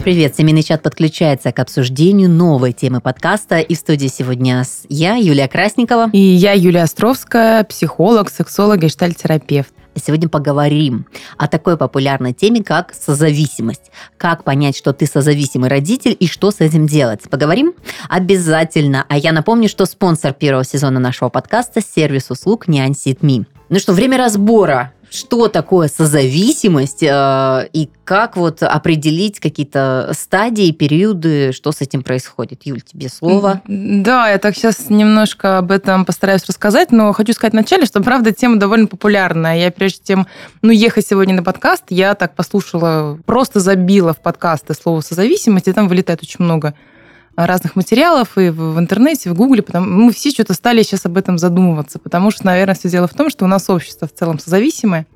Привет, семейный чат подключается к обсуждению новой темы подкаста. И в студии сегодня я, Юлия Красникова. И я, Юлия Островская, психолог, сексолог, гештальтерапевт. Сегодня поговорим о такой популярной теме, как созависимость. Как понять, что ты созависимый родитель и что с этим делать. Поговорим? Обязательно. А я напомню, что спонсор первого сезона нашего подкаста – сервис услуг Нянь Ситми. Ну что, время разбора что такое созависимость э, и как вот определить какие-то стадии, периоды, что с этим происходит. Юль, тебе слово. Да, я так сейчас немножко об этом постараюсь рассказать, но хочу сказать вначале, что, правда, тема довольно популярная. Я прежде чем ну, ехать сегодня на подкаст, я так послушала, просто забила в подкасты слово созависимость, и там вылетает очень много разных материалов и в интернете, в Гугле, потому мы все что-то стали сейчас об этом задумываться, потому что, наверное, все дело в том, что у нас общество в целом созависимое,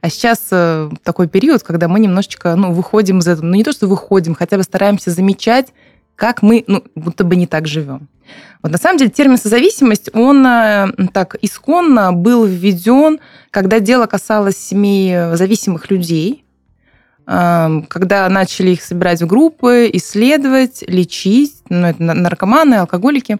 а сейчас э, такой период, когда мы немножечко ну, выходим из этого. Ну, не то, что выходим, хотя бы стараемся замечать, как мы, ну, будто бы не так живем. Вот на самом деле термин созависимость, он э, так исконно был введен, когда дело касалось семей зависимых людей, когда начали их собирать в группы, исследовать, лечить, ну, это наркоманы, алкоголики.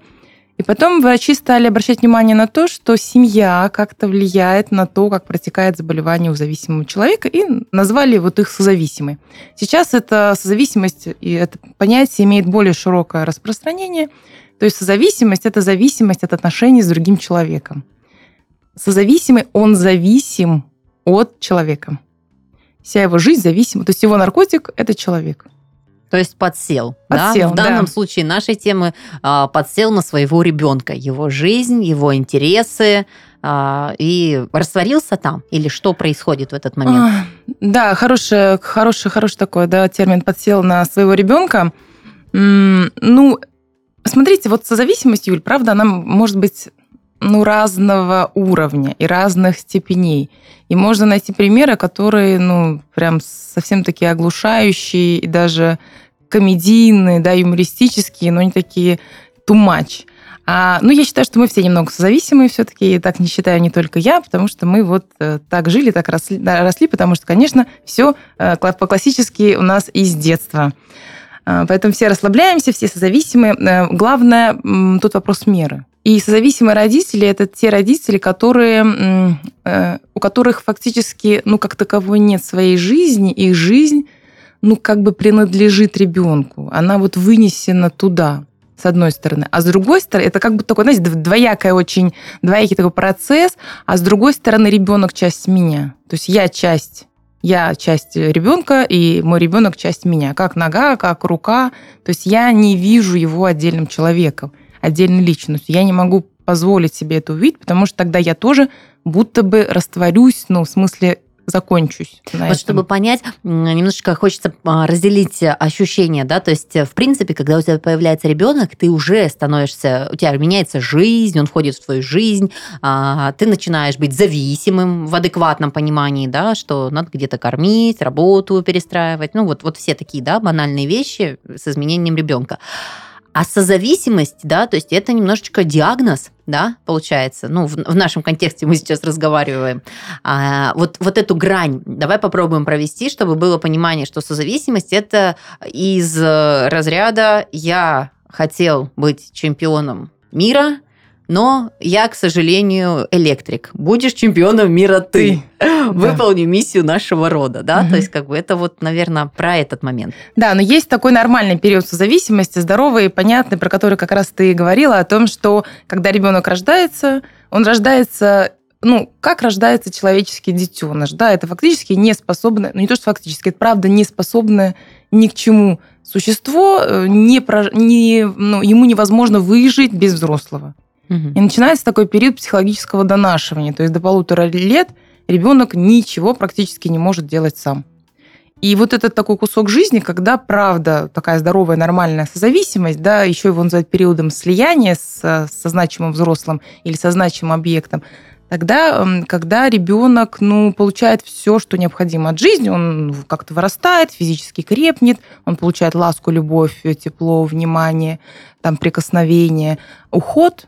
И потом врачи стали обращать внимание на то, что семья как-то влияет на то, как протекает заболевание у зависимого человека, и назвали вот их созависимой. Сейчас эта созависимость и это понятие имеет более широкое распространение. То есть созависимость – это зависимость от отношений с другим человеком. Созависимый, он зависим от человека вся его жизнь зависима. То есть его наркотик – это человек. То есть подсел. подсел да? В данном да. случае нашей темы а, подсел на своего ребенка, его жизнь, его интересы, а, и растворился там? Или что происходит в этот момент? А, да, хороший, хороший, хороший такой да, термин подсел на своего ребенка. Ну, смотрите, вот созависимость, Юль, правда, она может быть ну, разного уровня и разных степеней. И можно найти примеры, которые, ну, прям совсем такие оглушающие и даже комедийные, да, юмористические, но не такие too much. А, ну, я считаю, что мы все немного созависимые все-таки, и так не считаю не только я, потому что мы вот э, так жили, так росли, росли потому что, конечно, все э, по-классически у нас из детства. Э, поэтому все расслабляемся, все созависимые. Э, главное, э, тут вопрос меры. И созависимые родители – это те родители, которые, э, у которых фактически, ну, как таковой нет своей жизни, их жизнь, ну, как бы принадлежит ребенку. Она вот вынесена туда, с одной стороны. А с другой стороны, это как бы такой, знаете, двоякая очень, двоякий такой процесс, а с другой стороны, ребенок часть меня. То есть я часть я часть ребенка, и мой ребенок часть меня, как нога, как рука. То есть я не вижу его отдельным человеком отдельной личностью. Я не могу позволить себе это увидеть, потому что тогда я тоже будто бы растворюсь, ну, в смысле, закончусь. вот этом. чтобы понять, немножечко хочется а, разделить ощущения, да, то есть, в принципе, когда у тебя появляется ребенок, ты уже становишься, у тебя меняется жизнь, он входит в твою жизнь, а, ты начинаешь быть зависимым в адекватном понимании, да, что надо где-то кормить, работу перестраивать, ну вот, вот все такие, да, банальные вещи с изменением ребенка. А созависимость, да, то есть это немножечко диагноз, да, получается. Ну, в, в нашем контексте мы сейчас разговариваем. А, вот, вот эту грань давай попробуем провести, чтобы было понимание, что созависимость это из э, разряда «я хотел быть чемпионом мира, но я, к сожалению, электрик. Будешь чемпионом мира ты. Выполни да. миссию нашего рода, да? Угу. То есть, как бы это вот, наверное, про этот момент. Да, но есть такой нормальный период созависимости, здоровый, понятный, про который как раз ты и говорила, о том, что когда ребенок рождается, он рождается ну, как рождается человеческий детеныш, да, это фактически не способное, ну не то, что фактически, это правда не способное ни к чему существо, э, не, не, ну, ему невозможно выжить без взрослого. Угу. И начинается такой период психологического донашивания. То есть до полутора лет ребенок ничего практически не может делать сам. И вот этот такой кусок жизни, когда, правда, такая здоровая, нормальная созависимость, да, еще его называют периодом слияния с, со значимым взрослым или со значимым объектом, тогда, когда ребенок ну, получает все, что необходимо от жизни, он как-то вырастает, физически крепнет, он получает ласку, любовь, тепло, внимание, там, прикосновение, уход,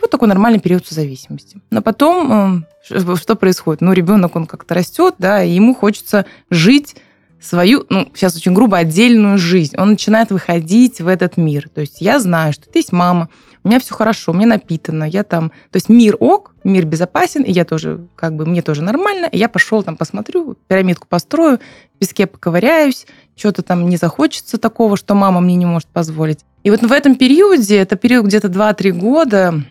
вот такой нормальный период созависимости. Но потом э, что происходит? Ну, ребенок, он как-то растет, да, и ему хочется жить свою, ну, сейчас очень грубо, отдельную жизнь. Он начинает выходить в этот мир. То есть я знаю, что ты есть мама, у меня все хорошо, мне напитано, я там... То есть мир ок, мир безопасен, и я тоже, как бы, мне тоже нормально, и я пошел там посмотрю, пирамидку построю, в песке поковыряюсь, что-то там не захочется такого, что мама мне не может позволить. И вот в этом периоде, это период где-то 2-3 года,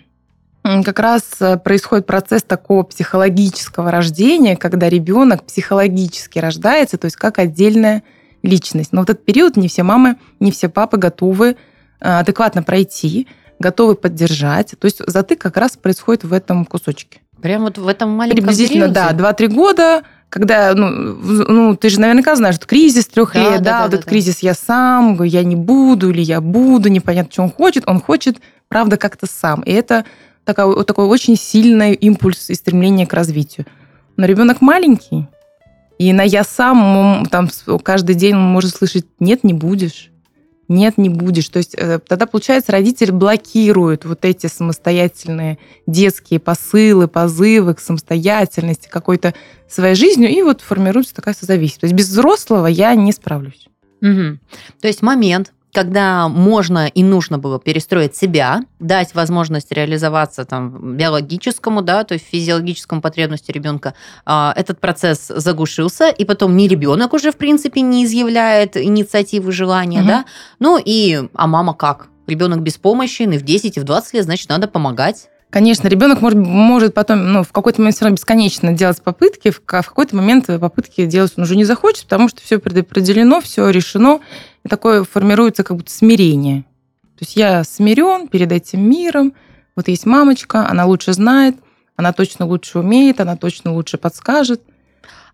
как раз э, происходит процесс такого психологического рождения, когда ребенок психологически рождается, то есть как отдельная личность. Но вот этот период не все мамы, не все папы готовы э, адекватно пройти, готовы поддержать. То есть затык как раз происходит в этом кусочке. Прям вот в этом маленьком Приблизительно, периоде? да, 2-3 года, когда, ну, ну, ты же наверняка знаешь, что кризис трех да, лет, да, да, да вот да, этот да. кризис я сам, я не буду или я буду, непонятно, что он хочет, он хочет, правда, как-то сам. И это такой, такой очень сильный импульс и стремление к развитию. Но ребенок маленький, и на я сам, там каждый день он может слышать, нет, не будешь нет, не будешь. То есть э, тогда, получается, родитель блокирует вот эти самостоятельные детские посылы, позывы к самостоятельности, какой-то своей жизнью, и вот формируется такая созависимость. То есть без взрослого я не справлюсь. Угу. То есть момент, когда можно и нужно было перестроить себя, дать возможность реализоваться там биологическому, да, то есть физиологическому потребности ребенка, а, этот процесс заглушился, и потом не ребенок уже в принципе не изъявляет инициативы, желания, угу. да, ну и, а мама как? Ребенок беспомощен, и в 10, и в 20 лет, значит, надо помогать. Конечно, ребенок может, может потом, ну, в какой-то момент все равно бесконечно делать попытки, в, в какой-то момент попытки делать он уже не захочет, потому что все предопределено, все решено, и такое формируется как будто смирение. То есть я смирен перед этим миром, вот есть мамочка, она лучше знает, она точно лучше умеет, она точно лучше подскажет.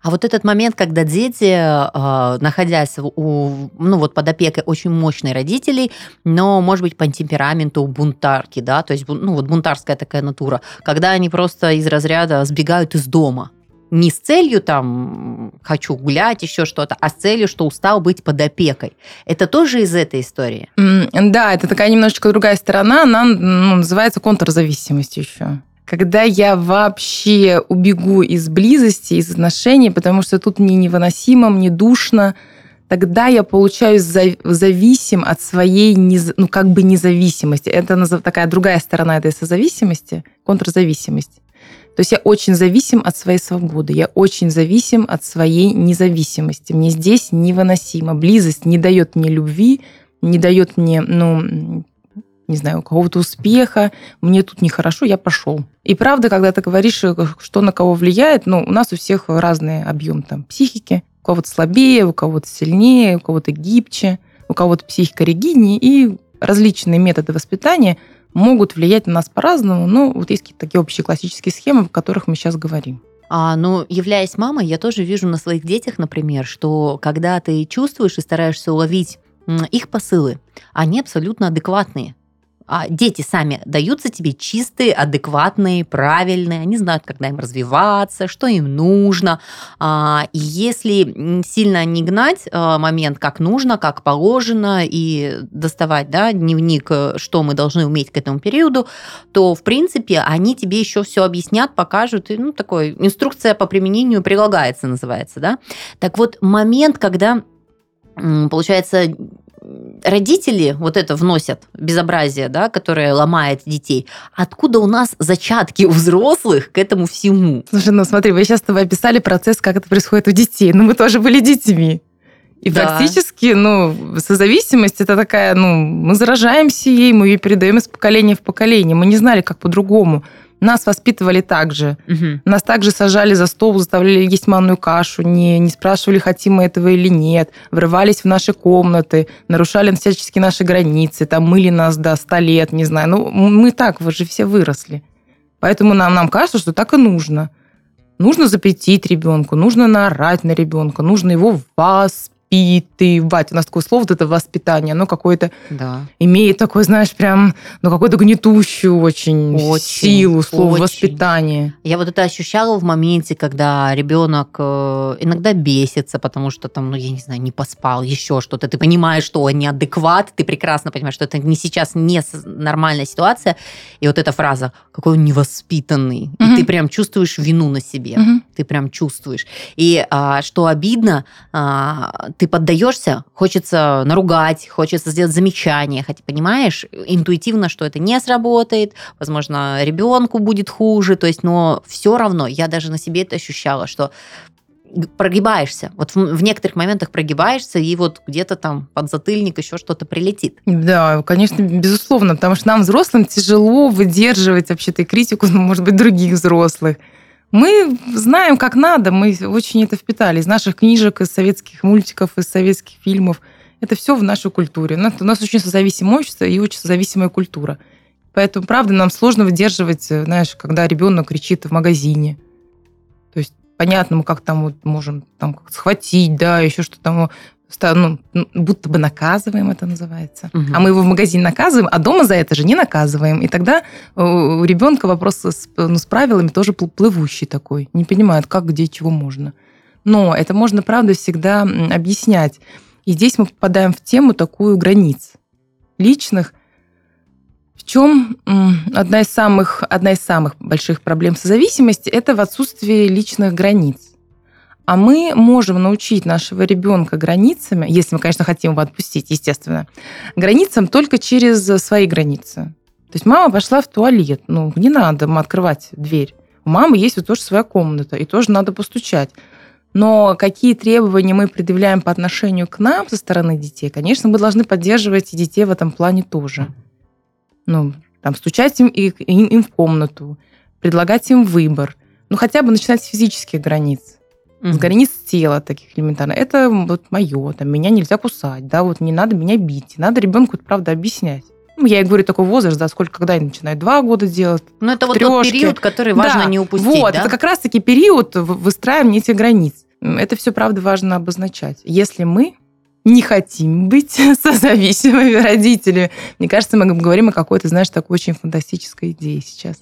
А вот этот момент, когда дети, а, находясь у, ну вот под опекой очень мощных родителей, но, может быть, по темпераменту бунтарки, да, то есть, ну вот бунтарская такая натура, когда они просто из разряда сбегают из дома, не с целью там хочу гулять, еще что-то, а с целью, что устал быть под опекой. Это тоже из этой истории? Да, это такая немножечко другая сторона, она ну, называется контрзависимость еще. Когда я вообще убегу из близости, из отношений, потому что тут мне невыносимо, мне душно, тогда я получаюсь зависим от своей, ну, как бы независимости. Это такая другая сторона этой созависимости, контрзависимость. То есть я очень зависим от своей свободы, я очень зависим от своей независимости. Мне здесь невыносимо. Близость не дает мне любви, не дает мне, ну, не знаю, какого-то успеха, мне тут нехорошо, я пошел. И правда, когда ты говоришь, что на кого влияет, ну, у нас у всех разный объем там психики. У кого-то слабее, у кого-то сильнее, у кого-то гибче, у кого-то психика ригиднее, и различные методы воспитания – могут влиять на нас по-разному, но вот есть какие-то такие общие классические схемы, о которых мы сейчас говорим. А, ну, являясь мамой, я тоже вижу на своих детях, например, что когда ты чувствуешь и стараешься уловить их посылы, они абсолютно адекватные дети сами даются тебе чистые, адекватные, правильные, они знают, когда им развиваться, что им нужно. А, и если сильно не гнать а, момент, как нужно, как положено, и доставать да, дневник, э, что мы должны уметь к этому периоду, то, в принципе, они тебе еще все объяснят, покажут. И, ну, такой инструкция по применению прилагается, называется. Да? Так вот, момент, когда получается, родители вот это вносят, безобразие, да, которое ломает детей. Откуда у нас зачатки у взрослых к этому всему? Слушай, ну смотри, вы сейчас с тобой описали процесс, как это происходит у детей. Но мы тоже были детьми. И да. практически, ну, созависимость это такая, ну, мы заражаемся ей, мы ее передаем из поколения в поколение. Мы не знали, как по-другому. Нас воспитывали так же. Угу. Нас также сажали за стол, заставляли есть манную кашу, не, не спрашивали, хотим мы этого или нет, врывались в наши комнаты, нарушали всячески наши границы, там мыли нас до 100 лет, не знаю. Ну, мы так, вы же все выросли. Поэтому нам, нам кажется, что так и нужно. Нужно запретить ребенку, нужно наорать на ребенка, нужно его воспитать воспитывать. У нас такое слово, вот это воспитание, оно какое-то Да. имеет такое, знаешь, прям, ну, какую-то гнетущую очень, Очень, силу слово очень. воспитание. Я вот это ощущала в моменте, когда ребенок э, иногда бесится, потому что там, ну, я не знаю, не поспал, еще что-то. Ты понимаешь, что он неадекват, ты прекрасно понимаешь, что это не сейчас не нормальная ситуация. И вот эта фраза, какой он невоспитанный. Мгм. И ты прям чувствуешь вину на себе. Мгм. Ты прям чувствуешь. И а, что обидно, а, ты поддаешься, хочется наругать, хочется сделать замечание, хотя понимаешь интуитивно, что это не сработает, возможно, ребенку будет хуже, то есть, но все равно я даже на себе это ощущала, что прогибаешься. Вот в, некоторых моментах прогибаешься, и вот где-то там под затыльник еще что-то прилетит. Да, конечно, безусловно, потому что нам, взрослым, тяжело выдерживать вообще-то критику, ну, может быть, других взрослых. Мы знаем, как надо, мы очень это впитали из наших книжек, из советских мультиков, из советских фильмов. Это все в нашей культуре. У нас, у нас очень созависимое общество и очень созависимая культура. Поэтому, правда, нам сложно выдерживать, э, знаешь, когда ребенок кричит в магазине. То есть понятно, мы как там вот можем там как схватить, да, еще что там, ну, будто бы наказываем, это называется. Мгм. А мы его в магазин наказываем, а дома за это же не наказываем. И тогда э, у ребенка вопрос с, ну, с правилами тоже пл- плывущий такой. Не понимает, как, где, чего можно. Но это можно, правда, всегда объяснять. И здесь мы попадаем в тему такую границ личных. В чем одна из самых, одна из самых больших проблем созависимости – это в отсутствии личных границ. А мы можем научить нашего ребенка границами, если мы, конечно, хотим его отпустить, естественно, границам только через свои границы. То есть мама пошла в туалет, ну, не надо открывать дверь. У мамы есть вот тоже своя комната, и тоже надо постучать. Но какие требования мы предъявляем по отношению к нам со стороны детей, конечно, мы должны поддерживать и детей в этом плане тоже. Ну, там, стучать им, и- им в комнату, предлагать им выбор. Ну, хотя бы начинать с физических границ с Мгм. границ тела таких элементарно. Это вот мое, там, меня нельзя кусать, да, вот не надо меня бить. Надо ребенку это, правда, объяснять. Ну, я и говорю, такой возраст, да, сколько, когда они начинают два года делать. Ну, это вот тот период, который важно Да, не упустить, Вот, да? это как раз-таки период выстраивания этих границ. Это все, правда, важно обозначать. Если мы не хотим быть созависимыми родителями, мне кажется, мы говорим о какой-то, знаешь, такой очень фантастической идее сейчас.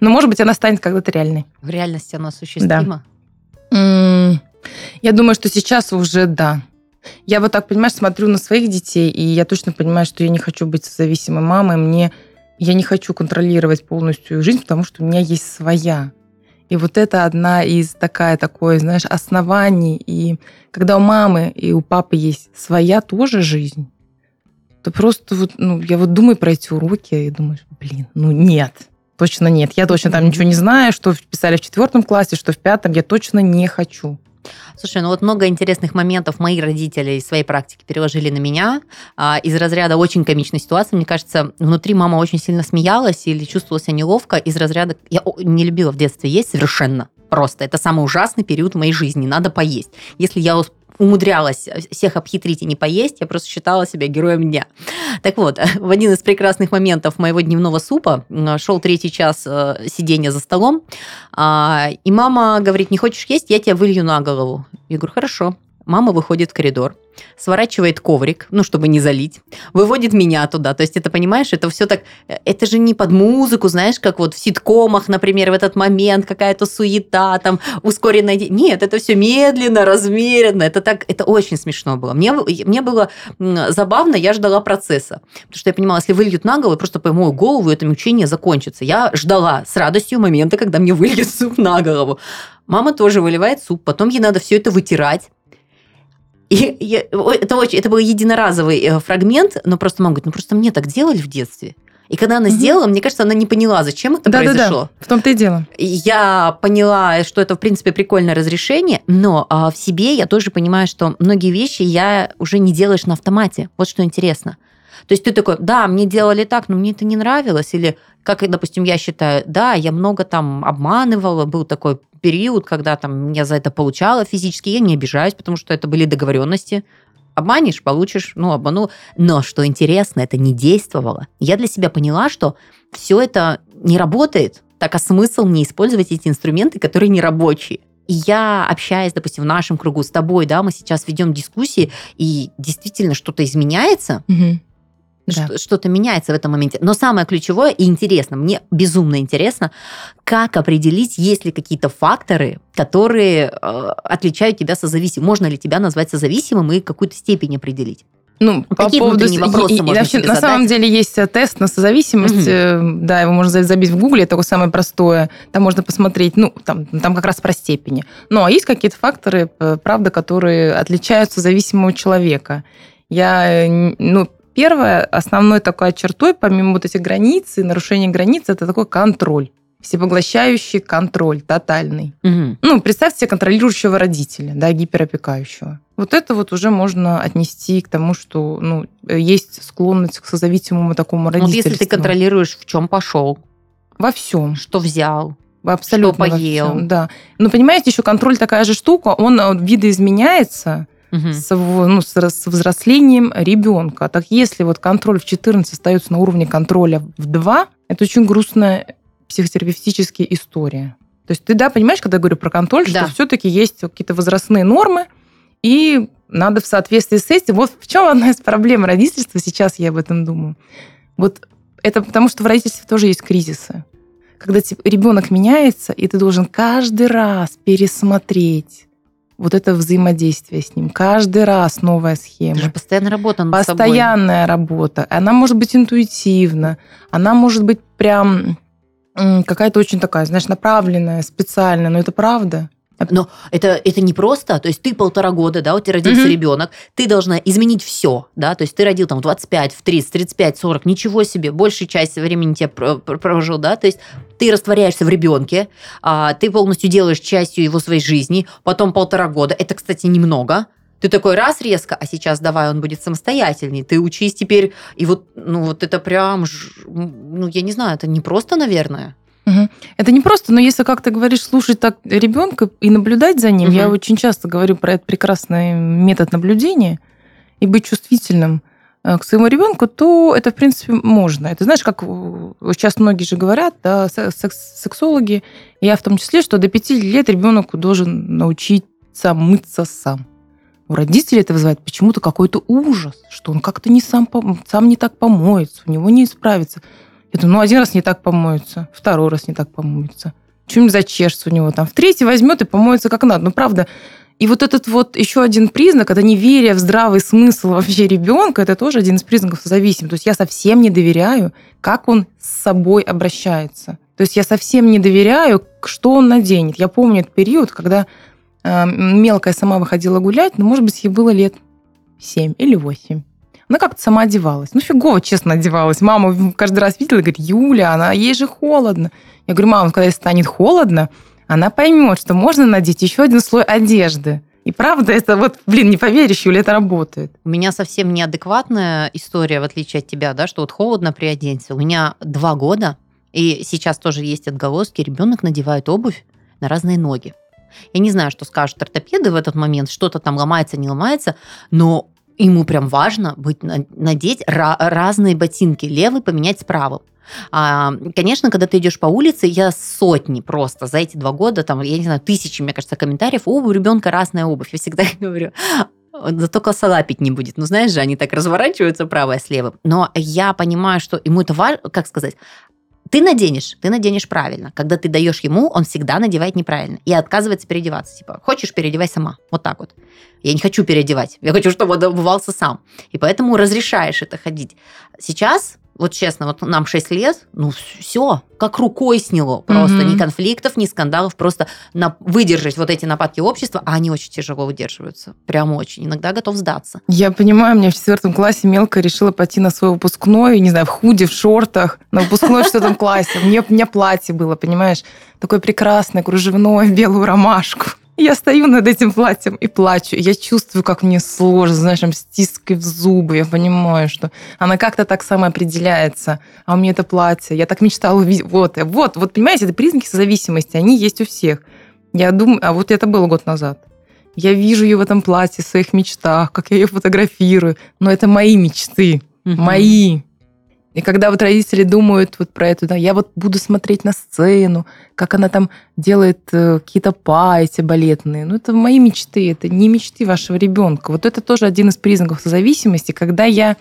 Но, может быть, она станет когда-то реальной. В реальности оно осуществимо. М, Я думаю, что сейчас уже да. Я вот так, понимаешь, смотрю на своих детей, и я точно понимаю, что я не хочу быть зависимой мамой. Мне я не хочу контролировать полностью жизнь, потому что у меня есть своя. И вот это одна из такая, такое, знаешь, оснований. И когда у мамы и у папы есть своя тоже жизнь, то просто вот, ну, я вот думаю про эти уроки и думаешь, блин, ну нет, точно нет. Я точно там ничего не знаю, что писали в четвертом классе, что в пятом, я точно не хочу. Слушай, ну вот много интересных моментов мои родители из своей практики переложили на меня. А, из разряда очень комичной ситуации, мне кажется, внутри мама очень сильно смеялась или чувствовала себя неловко. Из разряда... Я не любила в детстве есть совершенно. Просто. Это самый ужасный период в моей жизни. Надо поесть. Если я умудрялась всех обхитрить и не поесть, я просто считала себя героем дня. Так вот, в один из прекрасных моментов моего дневного супа шел третий час э, сидения за столом, а, и мама говорит, не хочешь есть, я тебя вылью на голову. Я говорю, хорошо. Мама выходит в коридор, сворачивает коврик, ну, чтобы не залить, выводит меня туда. То есть, это, понимаешь, это все так... э, Это же не под музыку, знаешь, как вот в ситкомах, например, в этот момент какая-то суета, там, ускоренная... Нет, это все медленно, размеренно. Это так... Это очень смешно было. Мне, мне было забавно, я ждала процесса. Потому что я понимала, если выльют на голову, я просто пойму голову, и это мучение закончится. Я ждала с радостью момента, когда мне выльют суп на голову. Мама тоже выливает суп, потом ей надо все это вытирать. И я- это, очень, это был единоразовый э, фрагмент, но просто мама говорит, ну просто мне так делали в детстве. И когда она Мгм. сделала, мне кажется, она не поняла, зачем это Да-да-да. произошло. В том-то и дело. Я поняла, что это, в принципе, прикольное разрешение, но а, в себе я тоже понимаю, что многие вещи я уже не делаешь на автомате. Вот что интересно. То есть ты такой, да, мне делали так, но мне это не нравилось. Или, как, допустим, я считаю, да, я много там обманывала, был такой период, когда там я за это получала физически, я не обижаюсь, потому что это были договоренности. Обманешь, получишь, ну, обманул. Но что интересно, это не действовало. Я для себя поняла, что все это не работает. Так а смысл мне использовать эти инструменты, которые не рабочие? Я общаюсь, допустим, в нашем кругу с тобой, да, мы сейчас ведем дискуссии, и действительно что-то изменяется, Мгм. Да. Что-то меняется в этом моменте. Но самое ключевое и интересно, мне безумно интересно, как определить, есть ли какие-то факторы, которые э, отличают тебя созависимым. Можно ли тебя назвать созависимым и какую-то степень определить? Ну, по Какие поводу... внутренние и- вопросы и- можно вообще, На задать? самом деле есть э, тест на созависимость. Э, Да, его можно за- забить в гугле, это такое самое простое. Там можно посмотреть, ну, там, там как раз про степени. Ну, а есть какие-то факторы, правда, которые отличают созависимого человека. Я, э, ну, первое, основной такой чертой, помимо вот этих границ и нарушения границ, это такой контроль. Всепоглощающий контроль, тотальный. Мгм. Ну, представьте себе контролирующего родителя, да, гиперопекающего. Вот это вот уже можно отнести к тому, что ну, есть склонность к созависимому такому Вот родительству. если ты контролируешь, в чем пошел, Во всем. что взял, Абсолютно Что поел. всем, да. Но понимаете, еще контроль такая же штука, он э, видоизменяется Мгм. с, ну, с, с взрослением ребенка. Так если вот контроль в 14 остается на уровне контроля в 2, это очень грустная психотерапевтическая история. То есть ты, да, понимаешь, когда я говорю про контроль, Да. что все-таки есть какие-то возрастные нормы, и надо в соответствии с этим... Вот в чем одна из проблем родительства, сейчас я об этом думаю. Вот это потому, что в родительстве тоже есть кризисы. Когда ребенок меняется, и ты должен каждый раз пересмотреть вот это взаимодействие с ним. Каждый раз новая схема. Это же постоянно работа над собой. Постоянная работа. Она может быть интуитивна, она может быть прям какая-то очень такая, знаешь, направленная, специальная, но это правда. Но это, это не просто, то есть ты полтора года, да, у тебя родился Мгм. ребенок, ты должна изменить все, да, то есть ты родил там в 25, в 30, 35, 40, ничего себе, большую часть времени тебя про- про- прожил, да, то есть ты растворяешься в ребенке, а, ты полностью делаешь частью его своей жизни, потом полтора года, это, кстати, немного, ты такой раз резко, а сейчас давай он будет самостоятельней, ты учись теперь, и вот, ну вот это прям, ну я не знаю, это не просто, наверное. Мгм. Это не просто, но если, как ты говоришь, слушать так ребенка и наблюдать за ним, Мгм. я очень часто говорю про этот прекрасный метод наблюдения и быть чувствительным э, к своему ребенку, то это, в принципе, можно. Это знаешь, как э, сейчас многие же говорят, да, се- секс- сексологи, я в том числе, что до пяти лет ребенок должен научиться мыться сам. У родителей это вызывает почему-то какой-то ужас, что он как-то не сам, сам не так помоется, у него не исправится. Я думаю, ну один раз не так помоется, второй раз не так помоется. Что-нибудь зачешется у него там. В третий возьмет и помоется как надо. Ну, правда. И вот этот вот еще один признак, это неверие в здравый смысл вообще ребенка, это тоже один из признаков зависимости. То есть я совсем не доверяю, как он с собой обращается. То есть я совсем не доверяю, что он наденет. Я помню этот период, когда э, мелкая сама выходила гулять, ну, может быть, ей было лет 7 или 8. Она как-то сама одевалась. Ну, фигово, честно, одевалась. Мама каждый раз видела и говорит, Юля, она, ей же холодно. Я говорю, мама, когда ей станет холодно, она поймет, что можно надеть еще один слой одежды. И правда, это вот, блин, не поверишь, Юля, это работает. У меня совсем неадекватная история, в отличие от тебя, да, что вот холодно приоденься. У меня два года, и сейчас тоже есть отголоски, ребенок надевает обувь на разные ноги. Я не знаю, что скажут ортопеды в этот момент, что-то там ломается, не ломается, но ему прям важно быть, на- надеть ра- разные ботинки, левый поменять с правым. А, конечно, когда ты идешь по улице, я сотни просто за эти два года, там, я не знаю, тысячи, мне кажется, комментариев, о, у ребенка разная обувь. Я всегда говорю, зато коса лапить не будет. Ну, знаешь же, они так разворачиваются правое с левым. Но я понимаю, что ему это важно, как сказать, ты наденешь, ты наденешь правильно. Когда ты даешь ему, он всегда надевает неправильно. И отказывается переодеваться. Типа, хочешь, переодевай сама. Вот так вот. Я не хочу переодевать. Я хочу, чтобы он обувался сам. И поэтому разрешаешь это ходить. Сейчас, вот честно, вот нам 6 лет, ну все, как рукой сняло. Просто Мгм. ни конфликтов, ни скандалов. Просто на, выдержать вот эти нападки общества, а они очень тяжело выдерживаются. Прям очень. Иногда готов сдаться. Я понимаю, мне в четвертом классе мелкая решила пойти на свой выпускной, не знаю, в худе, в шортах, на выпускной в четвертом классе. У меня платье было, понимаешь, такое прекрасное, кружевное, в белую ромашку. Я стою над этим платьем и плачу. Я чувствую, как мне сложно, знаешь, там стиской в зубы. Я понимаю, что она как-то так самоопределяется. А у меня это платье. Я так мечтала увидеть. Вот, вот, вот, понимаете, это признаки созависимости. Они есть у всех. Я думаю, а вот это было год назад. Я вижу ее в этом платье, в своих мечтах, как я ее фотографирую. Но это мои мечты, Мгм. мои. И когда вот родители думают вот про это, да, я вот буду смотреть на сцену, как она там делает э, какие-то па эти балетные. Ну, это мои мечты, это не мечты вашего ребенка. Вот это тоже один из признаков зависимости, когда я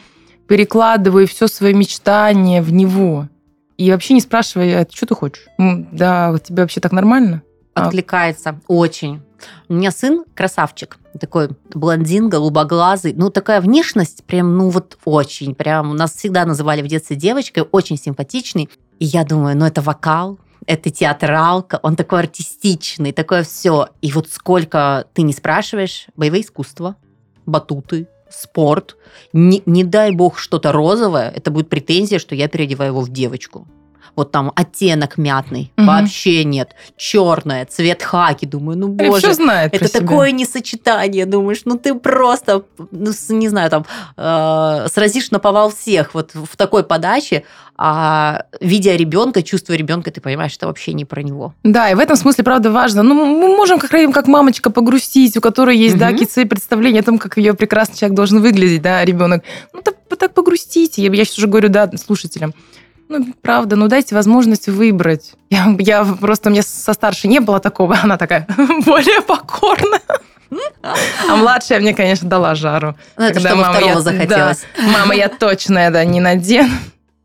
перекладываю все свои мечтания в него. И вообще не спрашивая, а что ты хочешь? Да, тебе вообще так нормально? А Откликается очень. У меня сын красавчик, такой блондин, голубоглазый. Ну, такая внешность прям, ну вот очень. Прям нас всегда называли в детстве девочкой, очень симпатичный. И я думаю, ну это вокал, это театралка, он такой артистичный, такое все. И вот сколько ты не спрашиваешь, боевые искусства, батуты, спорт, не, не дай бог что-то розовое, это будет претензия, что я переодеваю его в девочку вот там оттенок мятный, угу. вообще нет, черное, цвет хаки, думаю, ну боже, знает это такое себя. несочетание, думаешь, ну ты просто, ну, не знаю, там э, сразишь на повал всех вот в такой подаче, а видя ребенка, чувство ребенка, ты понимаешь, это вообще не про него. Да, и в этом смысле, правда, важно. Ну, мы можем как, как мамочка погрустить, у которой есть, угу. да, какие-то свои представления о том, как ее прекрасный человек должен выглядеть, да, ребенок. Ну, так, так погрустите. Я, я сейчас уже говорю, да, слушателям. Ну, правда, ну дайте возможность выбрать. Я, я просто, меня со старшей не было такого, она такая более покорная. А младшая мне, конечно, дала жару. Ну, это когда мама, я, захотелось. Да, мама, я точно да, не надену.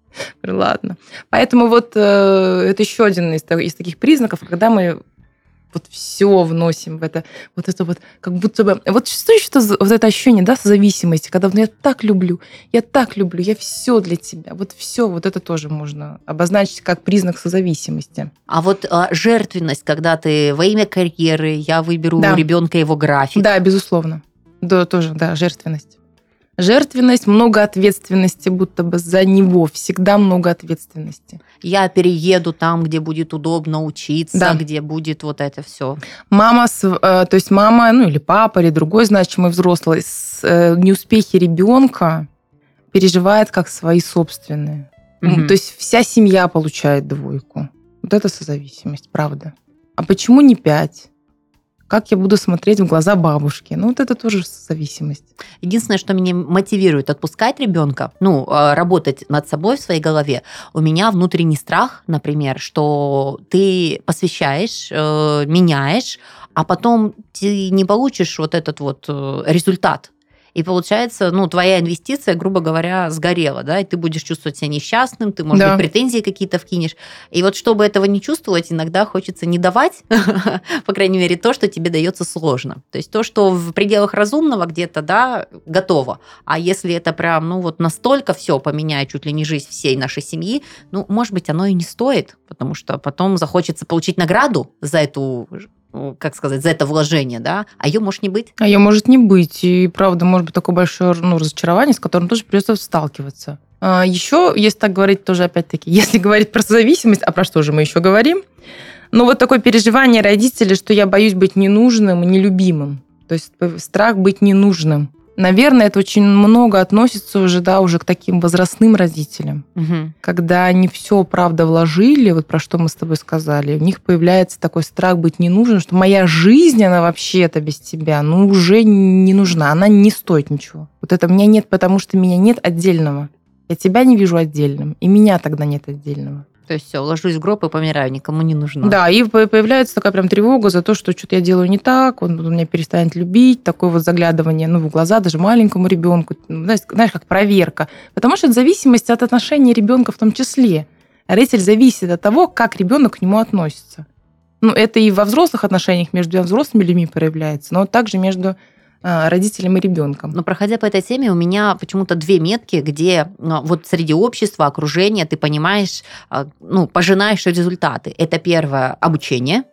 Ладно. Поэтому вот э, это еще один из, из таких признаков, когда мы вот все вносим в это, вот это вот, как будто бы, вот что еще вот это ощущение, да, зависимости, когда ну, я так люблю, я так люблю, я все для тебя, вот все, вот это тоже можно обозначить как признак созависимости. А вот а, жертвенность, когда ты во имя карьеры, я выберу да. у ребенка его график. Да, безусловно. Да, тоже, да, жертвенность жертвенность, много ответственности, будто бы за него, всегда много ответственности. Я перееду там, где будет удобно учиться, да. где будет вот это все. Мама, э, то есть мама, ну или папа, или другой значимый взрослый, с э, неуспехи ребенка переживает как свои собственные. Угу. То есть вся семья получает двойку. Вот это созависимость, правда. А почему не пять? Как я буду смотреть в глаза бабушки. Ну, вот это тоже зависимость. Единственное, что меня мотивирует отпускать ребенка, ну, а, работать над собой в своей голове, у меня внутренний страх, например, что ты посвящаешь, э, меняешь, а потом ты не получишь вот этот вот э, результат и получается, ну, твоя инвестиция, грубо говоря, сгорела, да, и ты будешь чувствовать себя несчастным, ты, может да. быть, претензии какие-то вкинешь. И вот чтобы этого не чувствовать, иногда хочется не давать, по крайней мере, то, что тебе дается сложно. То есть то, что в пределах разумного где-то, да, готово. А если это прям, ну, вот настолько все поменяет чуть ли не жизнь всей нашей семьи, ну, может быть, оно и не стоит, потому что потом захочется получить награду за эту как сказать, за это вложение, да, а ее может не быть. А ее может не быть. И правда, может быть такое большое ну, разочарование, с которым тоже придется сталкиваться. А еще, если так говорить, тоже опять-таки, если говорить про зависимость, а про что же мы еще говорим? Ну, вот такое переживание родителей, что я боюсь быть ненужным нелюбимым. То есть страх быть ненужным. Наверное, это очень много относится уже, да, уже к таким возрастным родителям, угу. когда они все, правда, вложили, вот про что мы с тобой сказали, у них появляется такой страх быть не нужен, что моя жизнь, она вообще-то без тебя, ну, уже не нужна, она не стоит ничего. Вот это меня нет, потому что меня нет отдельного. Я тебя не вижу отдельным, и меня тогда нет отдельного. То есть все, ложусь в гроб и помираю, никому не нужно. Да, и появляется такая прям тревога за то, что что-то я делаю не так, он, он меня перестанет любить, такое вот заглядывание ну, в глаза даже маленькому ребенку, знаешь, знаешь, как проверка. Потому что это зависимость от отношения ребенка в том числе. Родитель зависит от того, как ребенок к нему относится. Ну, это и во взрослых отношениях между взрослыми людьми проявляется, но также между родителям и ребенком. Но проходя по этой теме, у меня почему-то две метки, где а, вот среди общества, окружения ты понимаешь, а, ну, пожинаешь результаты. Это первое – обучение –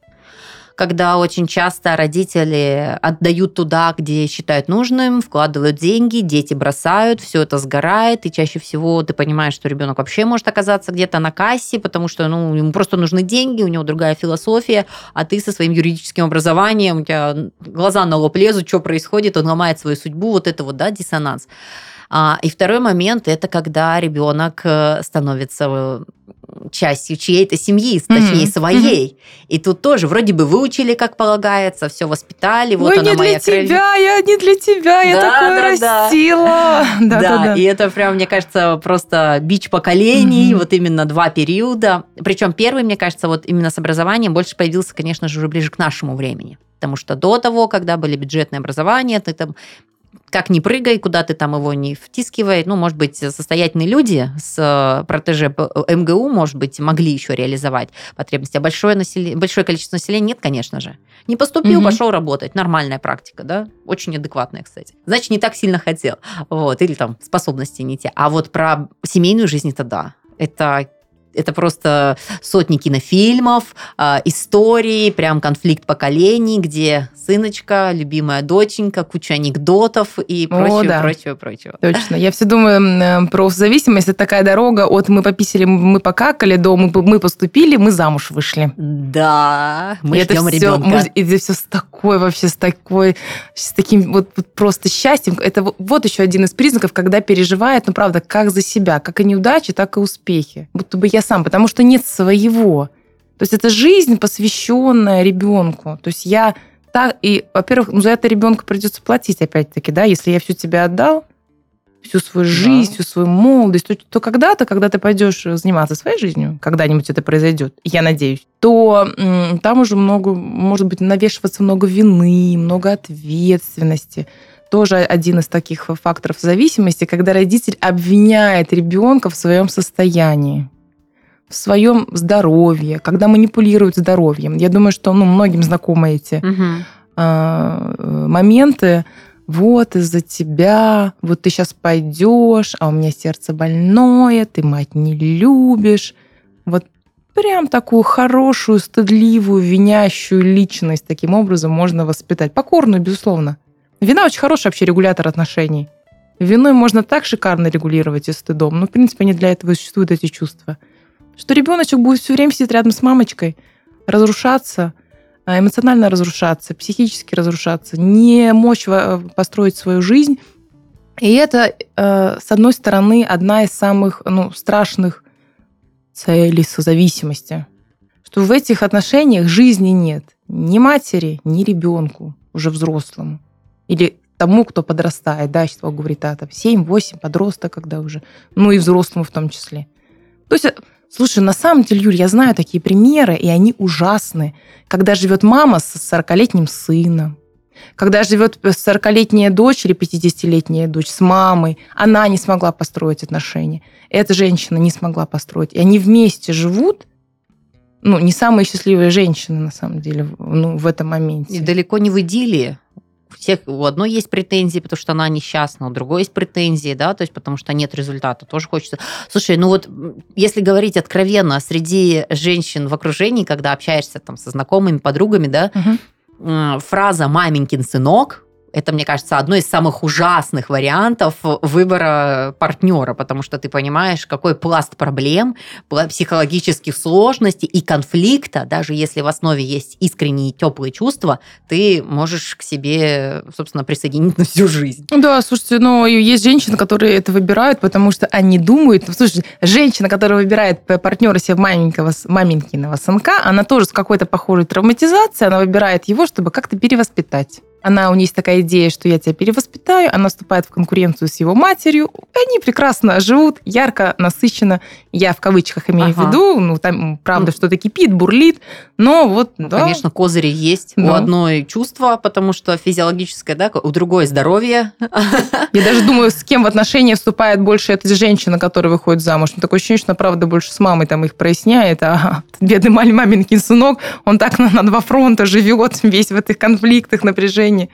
когда очень часто родители отдают туда, где считают нужным, вкладывают деньги, дети бросают, все это сгорает, и чаще всего ты понимаешь, что ребенок вообще может оказаться где-то на кассе, потому что ну, ему просто нужны деньги, у него другая философия, а ты со своим юридическим образованием, у тебя глаза на лоб лезут, что происходит, он ломает свою судьбу, вот это вот, да, диссонанс. А, и второй момент это когда ребенок э, становится э, частью чьей-то семьи, точнее, mm-hmm. своей. Mm-hmm. И тут тоже вроде бы выучили, как полагается, все воспитали, вот Ой, она не моя для тебя, я не для тебя, я да, такое да, растила. Да. Да, да, и это прям, мне кажется, просто бич поколений, mm-hmm. вот именно два периода. Причем первый, мне кажется, вот именно с образованием больше появился, конечно же, уже ближе к нашему времени. Потому что до того, когда были бюджетные образования, ты там как ни прыгай, куда ты там его не втискивай. Ну, может быть, состоятельные люди с э, протеже МГУ, может быть, могли еще реализовать потребности. А большое, население, большое количество населения нет, конечно же. Не поступил, угу. пошел работать. Нормальная практика, да? Очень адекватная, кстати. Значит, не так сильно хотел. Вот. Или там способности не те. А вот про семейную жизнь это да. Это это просто сотни кинофильмов, э, истории, прям конфликт поколений, где сыночка, любимая доченька, куча анекдотов и прочего, О, да. прочего, прочего. Точно. Я все думаю про зависимость. Это такая дорога от мы пописали, мы покакали, до мы, мы поступили, мы замуж вышли. Да, мы и ждем это ребенка. Все, и это все с такой вообще, с такой, с таким вот, вот просто счастьем. Это вот, вот еще один из признаков, когда переживает, ну правда, как за себя, как и неудачи, так и успехи. Будто бы я сам, потому что нет своего. То есть это жизнь, посвященная ребенку. То есть я так, и, во-первых, ну, за это ребенка придется платить, опять-таки, да, если я всю тебя отдал, всю свою жизнь, да. всю свою молодость, то, то когда-то, когда ты пойдешь заниматься своей жизнью, когда-нибудь это произойдет, я надеюсь, то м, там уже много, может быть, навешиваться много вины, много ответственности. Тоже один из таких факторов зависимости, когда родитель обвиняет ребенка в своем состоянии в своем здоровье, когда манипулируют здоровьем. Я думаю, что ну, многим знакомы эти угу. э, моменты. Вот из-за тебя, вот ты сейчас пойдешь, а у меня сердце больное, ты мать не любишь. Вот прям такую хорошую, стыдливую, винящую личность таким образом можно воспитать. Покорную, безусловно. Вина очень хороший вообще регулятор отношений. Виной можно так шикарно регулировать и стыдом. Ну, в принципе, они для этого и существуют эти чувства что ребеночек будет все время сидеть рядом с мамочкой, разрушаться, а, эмоционально разрушаться, психически разрушаться, не мочь э, построить свою жизнь. И это, э, с одной стороны, одна из самых ну, страшных целей созависимости. Что в этих отношениях жизни нет. Ни матери, ни ребенку, уже взрослому. Или тому, кто подрастает, да, что говорит, а, там 7-8, подросток, когда уже, ну и взрослому в том числе. То есть Слушай, на самом деле, Юль, я знаю такие примеры, и они ужасны. Когда живет мама с 40-летним сыном, когда живет 40-летняя дочь или 50-летняя дочь с мамой, она не смогла построить отношения. Эта женщина не смогла построить. И они вместе живут, ну, не самые счастливые женщины, на самом деле, ну, в этом моменте. И далеко не в идиллии всех, у одной есть претензии, потому что она несчастна, у другой есть претензии, да, то есть потому что нет результата, тоже хочется. Слушай, ну вот если говорить откровенно, среди женщин в окружении, когда общаешься там со знакомыми, подругами, да, угу. фраза «маменькин сынок», это, мне кажется, одно из самых ужасных вариантов выбора партнера, потому что ты понимаешь, какой пласт проблем, психологических сложностей и конфликта, даже если в основе есть искренние теплые чувства, ты можешь к себе, собственно, присоединить на всю жизнь. Да, слушайте, но есть женщины, которые это выбирают, потому что они думают, слушайте, женщина, которая выбирает партнера себе маленького, маменькиного сынка, она тоже с какой-то похожей травматизацией, она выбирает его, чтобы как-то перевоспитать. Она, у нее есть такая идея, что я тебя перевоспитаю, она вступает в конкуренцию с его матерью, они прекрасно живут, ярко, насыщенно. Я в кавычках имею ага. в виду, ну, там, правда, ну, что-то кипит, бурлит, но вот, ну, да. Конечно, козыри есть да. у одной чувства, потому что физиологическое, да, у другой здоровье. Я даже думаю, с кем в отношения вступает больше эта женщина, которая выходит замуж. Ну, такое ощущение, что она, правда, больше с мамой там их проясняет, а бедный маленький сынок, он так на, на два фронта живет, весь в этих конфликтах, напряжениях отношений.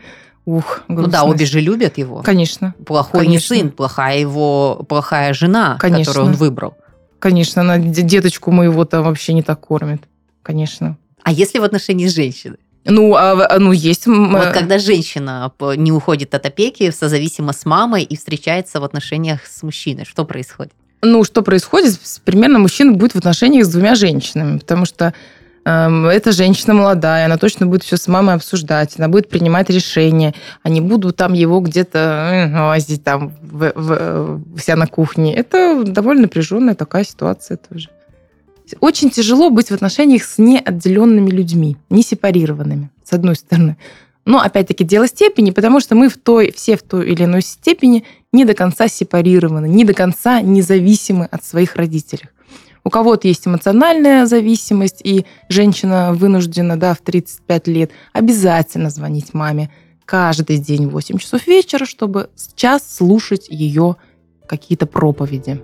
Ух, грустность. Ну да, обе же любят его. Конечно. Плохой Конечно. не сын, плохая его, плохая жена, Конечно. которую он выбрал. Конечно, она деточку моего то вообще не так кормит. Конечно. А если в отношении с женщиной? Ну, а, ну есть. Вот когда женщина не уходит от опеки, созависимо с мамой и встречается в отношениях с мужчиной, что происходит? Ну, что происходит? Примерно мужчина будет в отношениях с двумя женщинами, потому что эта женщина молодая, она точно будет все с мамой обсуждать, она будет принимать решения, а не буду там его где-то возить там в, в, вся на кухне. Это довольно напряженная такая ситуация тоже. Очень тяжело быть в отношениях с неотделенными людьми, не сепарированными, с одной стороны. Но, опять-таки, дело степени, потому что мы в той, все в той или иной степени не до конца сепарированы, не до конца независимы от своих родителей. У кого-то есть эмоциональная зависимость, и женщина вынуждена да, в 35 лет обязательно звонить маме каждый день в 8 часов вечера, чтобы час слушать ее какие-то проповеди.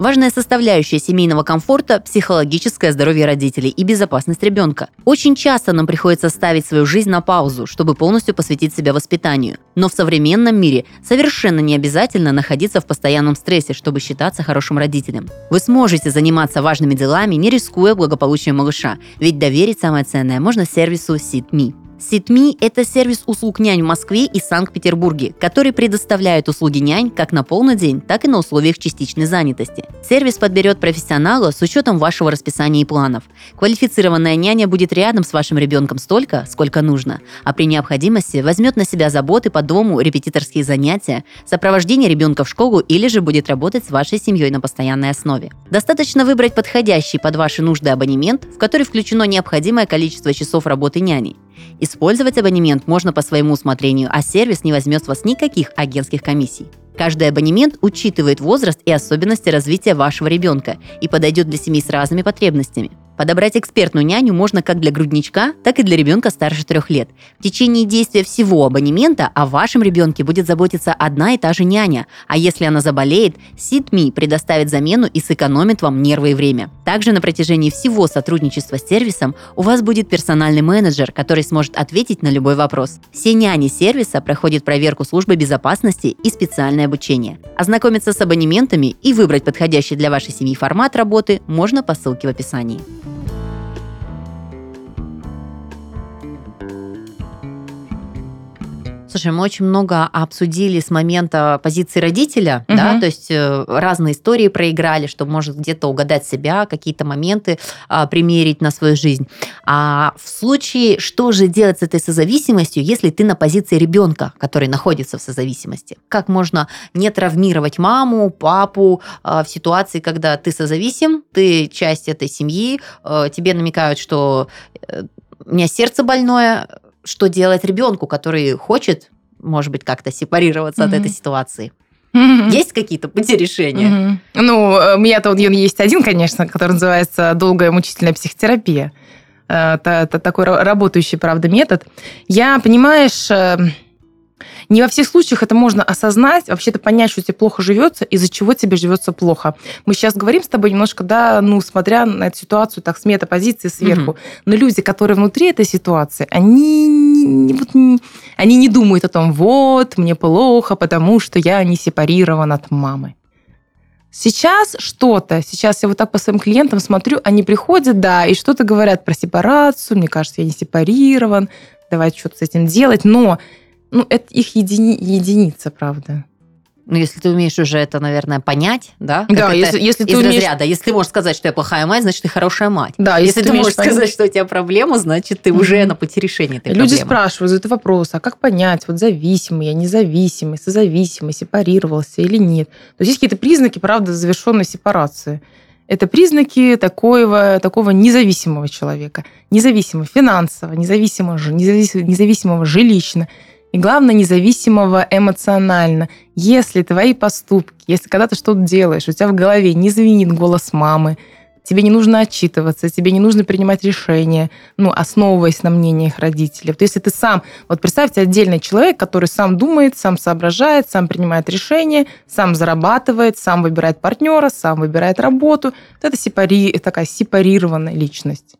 Важная составляющая семейного комфорта – психологическое здоровье родителей и безопасность ребенка. Очень часто нам приходится ставить свою жизнь на паузу, чтобы полностью посвятить себя воспитанию. Но в современном мире совершенно не обязательно находиться в постоянном стрессе, чтобы считаться хорошим родителем. Вы сможете заниматься важными делами, не рискуя благополучием малыша, ведь доверить самое ценное можно сервису SitMe. Ситми – это сервис услуг нянь в Москве и Санкт-Петербурге, который предоставляет услуги нянь как на полный день, так и на условиях частичной занятости. Сервис подберет профессионала с учетом вашего расписания и планов. Квалифицированная няня будет рядом с вашим ребенком столько, сколько нужно, а при необходимости возьмет на себя заботы по дому, репетиторские занятия, сопровождение ребенка в школу или же будет работать с вашей семьей на постоянной основе. Достаточно выбрать подходящий под ваши нужды абонемент, в который включено необходимое количество часов работы няней. Использовать абонемент можно по своему усмотрению, а сервис не возьмет с вас никаких агентских комиссий. Каждый абонемент учитывает возраст и особенности развития вашего ребенка и подойдет для семей с разными потребностями. Подобрать экспертную няню можно как для грудничка, так и для ребенка старше трех лет. В течение действия всего абонемента о вашем ребенке будет заботиться одна и та же няня, а если она заболеет, SitMe предоставит замену и сэкономит вам нервы и время. Также на протяжении всего сотрудничества с сервисом у вас будет персональный менеджер, который сможет ответить на любой вопрос. Все няни сервиса проходят проверку службы безопасности и специальное обучение. Ознакомиться с абонементами и выбрать подходящий для вашей семьи формат работы можно по ссылке в описании. Слушай, мы очень много обсудили с момента позиции родителя, угу. да, то есть э, разные истории проиграли, что может где-то угадать себя, какие-то моменты а, примерить на свою жизнь. А в случае, что же делать с этой созависимостью, если ты на позиции ребенка, который находится в созависимости? Как можно не травмировать маму, папу а, в ситуации, когда ты созависим, ты часть этой семьи, а, тебе намекают, что э, у меня сердце больное, что делать ребенку, который хочет, может быть, как-то сепарироваться mm-hmm. от этой ситуации. Mm-hmm. Есть какие-то пути решения? Mm-hmm. Ну, у меня-то вот есть один, конечно, который называется долгая мучительная психотерапия. Э, это, это такой работающий, правда, метод. Я, понимаешь, э, не во всех случаях это можно осознать, вообще-то понять, что тебе плохо живется, из-за чего тебе живется плохо. Мы сейчас говорим с тобой немножко, да, ну, смотря на эту ситуацию так с метапозиции сверху. Угу. Но люди, которые внутри этой ситуации, они не, вот, они не думают о том, вот, мне плохо, потому что я не сепарирован от мамы. Сейчас что-то, сейчас я вот так по своим клиентам смотрю, они приходят, да, и что-то говорят про сепарацию, мне кажется, я не сепарирован, давайте что-то с этим делать, но ну, это их едини, единица, правда. Ну, если ты умеешь уже это, наверное, понять, да? Да, если, если ты из умеешь... разряда. Если ты можешь сказать, что я плохая мать, значит, ты хорошая мать. Да, если, если ты, можешь понять... сказать, что у тебя проблема, значит, ты mm-hmm. уже на пути решения этой Люди проблемы. спрашивают, задают вопрос, а как понять, вот зависимый я, независимый, созависимый, сепарировался или нет? То есть есть какие-то признаки, правда, завершенной сепарации. Это признаки такого, такого независимого человека. Независимого финансово, независимого, независимого жилищно, и главное, независимого эмоционально. Если твои поступки, если когда ты что-то делаешь, у тебя в голове не звенит голос мамы, тебе не нужно отчитываться, тебе не нужно принимать решения, ну, основываясь на мнениях родителей. Вот если ты сам, вот представьте отдельный человек, который сам думает, сам соображает, сам принимает решения, сам зарабатывает, сам выбирает партнера, сам выбирает работу. Вот это сепари, такая сепарированная личность.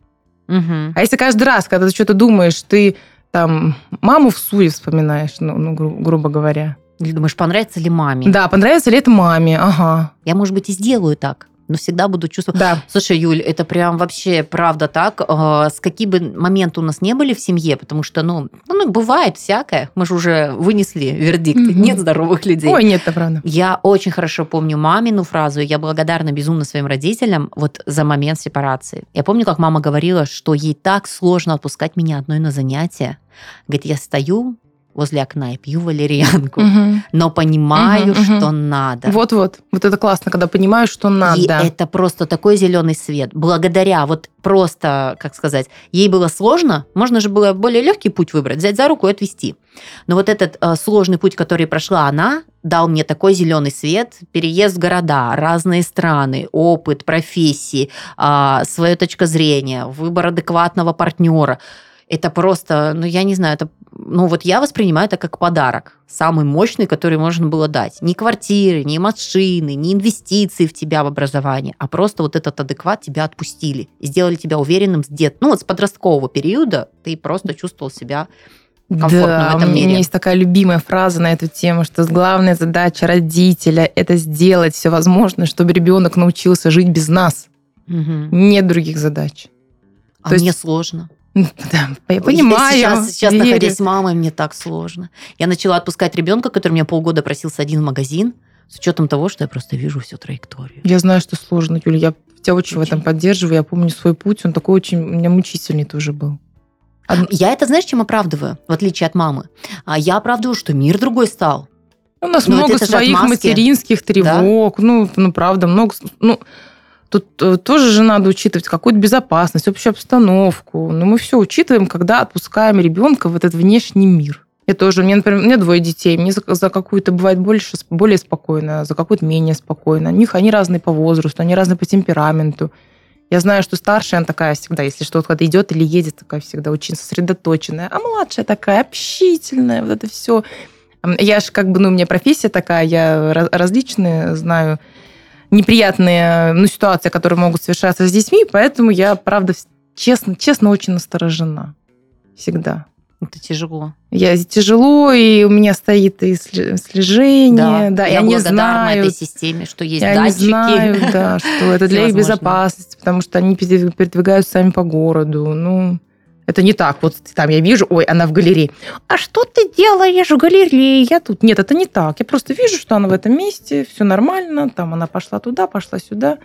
Угу. А если каждый раз, когда ты что-то думаешь, ты там маму в суе вспоминаешь, ну, ну гру- грубо говоря. Или думаешь, понравится ли маме? Да, понравится ли это маме, ага. Я, может быть, и сделаю так. Но всегда буду чувствовать. Да. Слушай, Юль, это прям вообще правда так. Э, С какие бы моменты у нас не были в семье, потому что, ну, ну бывает всякое. Мы же уже вынесли вердикт. Мгм. Нет здоровых людей. Ой, нет, это правда. Я очень хорошо помню мамину фразу, я благодарна безумно своим родителям вот за момент сепарации. Я помню, как мама говорила, что ей так сложно отпускать меня одной на занятия. Говорит, я стою возле окна и пью валерьянку, Мгм. но понимаю, мгм. что надо. Вот-вот. Вот это классно, когда понимаешь, что надо. И это просто такой зеленый свет. Благодаря вот просто, как сказать, ей было сложно, можно же было более легкий путь выбрать, взять за руку и отвести. Но вот этот э, сложный путь, который прошла она, дал мне такой зеленый свет, переезд в города, разные страны, опыт, профессии, а, своя точка зрения, выбор адекватного партнера. Это просто, ну я не знаю, это, ну вот я воспринимаю это как подарок, самый мощный, который можно было дать. Ни квартиры, ни машины, ни инвестиции в тебя в образование, а просто вот этот адекват тебя отпустили, сделали тебя уверенным с дет, ну вот с подросткового периода ты просто чувствовал себя комфортно да, в этом у меня мире. есть такая любимая фраза на эту тему, что главная задача родителя – это сделать все возможное, чтобы ребенок научился жить без нас. Мгм. Нет других задач. А То есть- мне сложно. Да, я понимаю, Сейчас, сейчас верю. находясь с мамой, мне так сложно. Я начала отпускать ребенка, который меня полгода просился один в магазин, с учетом того, что я просто вижу всю траекторию. Я знаю, что сложно, Юля. Я тебя очень, в этом Очень. поддерживаю. Я помню свой путь. Он такой очень у меня мучительный тоже был. Од- Я это, знаешь, чем оправдываю, в отличие от мамы? А я оправдываю, что мир другой стал. У нас Ну, много своих материнских тревог. Ну, ну, правда, много. Ну, тут э, тоже же надо учитывать какую-то безопасность, общую обстановку. Но мы все учитываем, когда отпускаем ребенка в этот внешний мир. Я тоже, у меня, например, у меня двое детей, мне за, за какую-то бывает больше, более спокойно, за какую-то менее спокойно. У них они разные по возрасту, они разные по темпераменту. Я знаю, что старшая, она такая всегда, если что-то куда идет или едет, такая всегда очень сосредоточенная, а младшая такая общительная, вот это все. Я же как бы, ну, у меня профессия такая, я различные знаю неприятные ну, ситуации, которые могут совершаться с детьми, поэтому я, правда, честно, честно очень насторожена. Всегда. Это тяжело. Я тяжело, и у меня стоит и слежение, да, и я они благодарна знают, этой системе, что есть датчики. знают, да, что это для их безопасности, потому что они перед- передвигаются сами по городу. Ну, это не так. Вот там я вижу, ой, она в галерее. А что ты делаешь в галерее? Я тут. Нет, это не так. Я просто вижу, что она в этом месте, все нормально. Там она пошла туда, пошла сюда.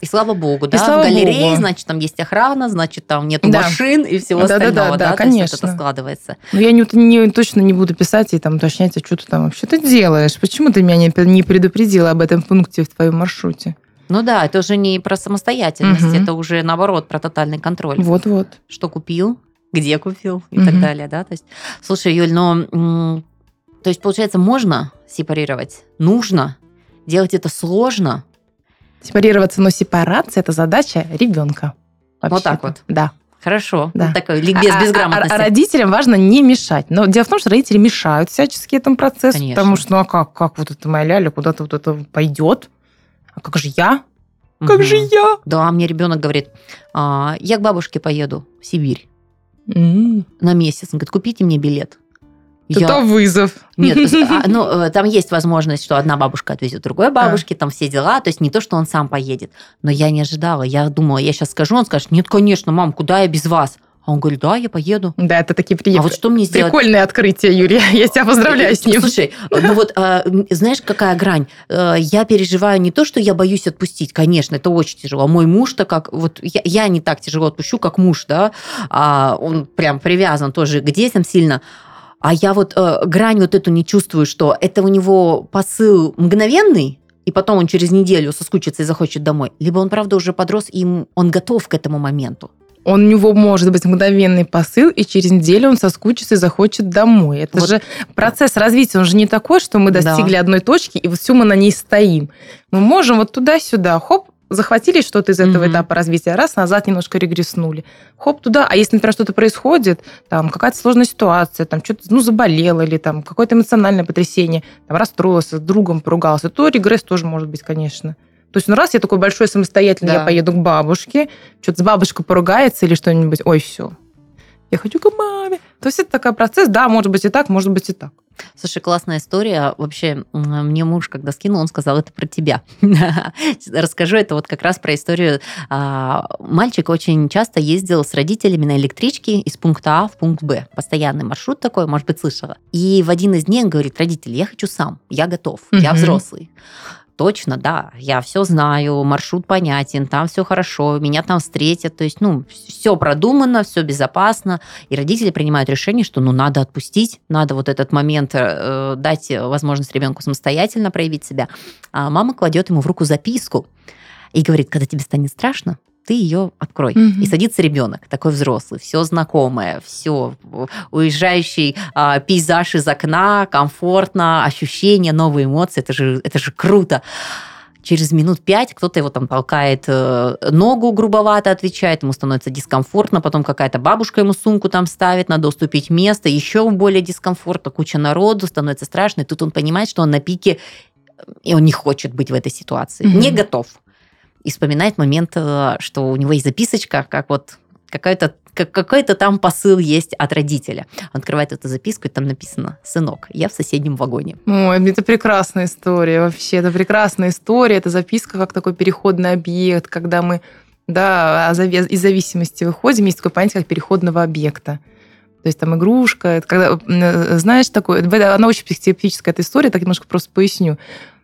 И слава богу, И да, слава в галерее, богу. значит, там есть охрана, значит, там нету Да. машин и всего Да-да-да, остального, да, да, то есть это конечно. складывается. Но я не, не- точно не буду писать и там уточнять, а что ты там вообще ты делаешь? Почему ты меня не, не предупредила об этом пункте в твоем маршруте? Ну да, это уже не про самостоятельность, Мгм. это уже наоборот про тотальный контроль. Вот-вот. Что купил, где купил и Мгм. так далее, да. То есть, слушай, Юль, но то есть получается можно сепарировать, нужно, делать это сложно. Сепарироваться, но сепарация – это задача ребенка. Вот так вот. Да. Хорошо, Да. Ну, такой ликбез А- а- безграмотности. А, а родителям важно не мешать. Но дело в том, что родители мешают всячески этому процессу, Конечно. потому что, ну а как, как вот эта моя ляля куда-то вот это пойдет? А как же я? Как же Мгм. я? Да, мне ребенок говорит, «А, я к бабушке поеду в Сибирь М, на месяц. Он говорит, купите мне билет. Я- Это вызов. Нет, а, ну, э, там есть возможность, что одна бабушка отвезет другой бабушке, там все дела. То есть не то, что он сам поедет. Но я не ожидала. Я думала, я сейчас скажу, он скажет, нет, конечно, мам, куда я без вас? А он говорит, да, я поеду. Да, это такие А приятные. вот что мне сделать? Прикольное открытие, Юрий. Я тебя поздравляю с ним. Слушай, ну вот а, знаешь, какая грань? Э, Я переживаю не то, что я боюсь отпустить, конечно, это очень тяжело. Мой муж-то как... Вот я, я не так тяжело отпущу, как муж, да? А он прям привязан тоже к детям сильно. А я вот э, грань вот эту не чувствую, что это у него посыл мгновенный, и потом он через неделю соскучится и захочет домой. Либо он, правда, уже подрос, и он готов к этому моменту. Он, у него может быть мгновенный посыл, и через неделю он соскучится и захочет домой. Это Вот. же процесс развития, он же не такой, что мы Да. достигли одной точки, и вот все мы на ней стоим. Мы можем вот туда-сюда, хоп, захватили что-то из этого Мгм. этапа развития, раз, назад немножко регреснули. Хоп, туда. А если, например, что-то происходит, там какая-то сложная ситуация, там что-то, ну, заболело, или там какое-то эмоциональное потрясение, там расстроился, с другом поругался, то регресс тоже может быть, конечно. То есть, ну, раз я такой большой самостоятельный, Да. я поеду к бабушке, что-то с бабушкой поругается или что-нибудь, ой, все. Я хочу к маме, То есть это такой процесс, да, может быть и так, может быть и так. Слушай, классная история. Вообще, мне муж, когда скинул, он сказал, это про тебя. Расскажу это вот как раз про историю. А, мальчик очень часто ездил с родителями на электричке из пункта А в пункт Б. Постоянный маршрут такой, может быть, слышала. И в один из дней он говорит, родители, я хочу сам, я готов, я взрослый точно, да, я все знаю, маршрут понятен, там все хорошо, меня там встретят, то есть, ну, все продумано, все безопасно, и родители принимают решение, что, ну, надо отпустить, надо вот этот момент э, дать возможность ребенку самостоятельно проявить себя. А мама кладет ему в руку записку и говорит, когда тебе станет страшно, ты ее открой. Угу. И садится ребенок, такой взрослый, все знакомое, все, уезжающий а, пейзаж из окна, комфортно, ощущения, новые эмоции, это же, это же круто. Через минут пять кто-то его там толкает э, ногу грубовато, отвечает, ему становится дискомфортно, потом какая-то бабушка ему сумку там ставит, надо уступить место, еще более дискомфортно, куча народу, становится страшно, и тут он понимает, что он на пике, и он не хочет быть в этой ситуации, mm не готов и вспоминает момент, э, что у него есть записочка, как вот какой-то какой-то там посыл есть от родителя. Он открывает эту записку, и там написано «Сынок, я в соседнем вагоне». Ой, это прекрасная история вообще. Это прекрасная история. Это записка как такой переходный объект, когда мы да, из зависимости выходим. Есть такое понятие, как переходного объекта. То есть там игрушка, это когда, э, знаешь, такое, она очень психотипическая эта история, так немножко просто поясню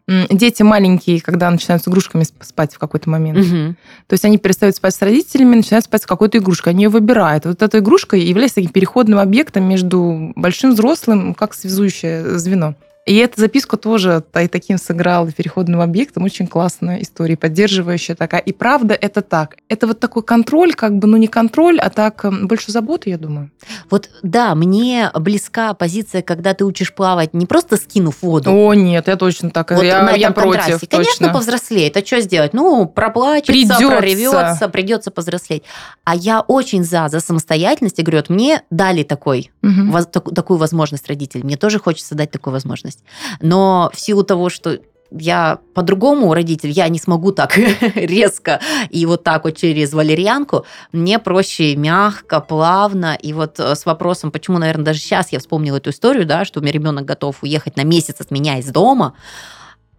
дети маленькие, когда начинают с игрушками спать в какой-то момент. Угу. То есть они перестают спать с родителями, начинают спать с какой-то игрушкой. Они ее выбирают. Вот эта игрушка является таким переходным объектом между большим взрослым, как связующее звено. И эта записка тоже и таким сыграла переходным объектом. Очень классная история, поддерживающая такая. И правда это так. Это вот такой контроль, как бы, ну не контроль, а так эм, больше заботы, я думаю. Вот да, мне близка позиция, когда ты учишь плавать не просто скинув воду. О, нет, я точно так. Вот я, на этом я против. Конечно, повзрослеет. А что сделать? Ну, проплачется, придется. проревется, придется повзрослеть. А я очень за, за самостоятельность. И говорю, вот мне дали такой, угу. такую возможность родители. Мне тоже хочется дать такую возможность возможность. Но в силу того, что я по-другому родитель, я не смогу так резко и вот так вот через валерьянку. Мне проще мягко, плавно. И вот э, с вопросом, почему, наверное, даже сейчас я вспомнила эту историю, да, что у меня ребенок готов уехать на месяц от меня из дома,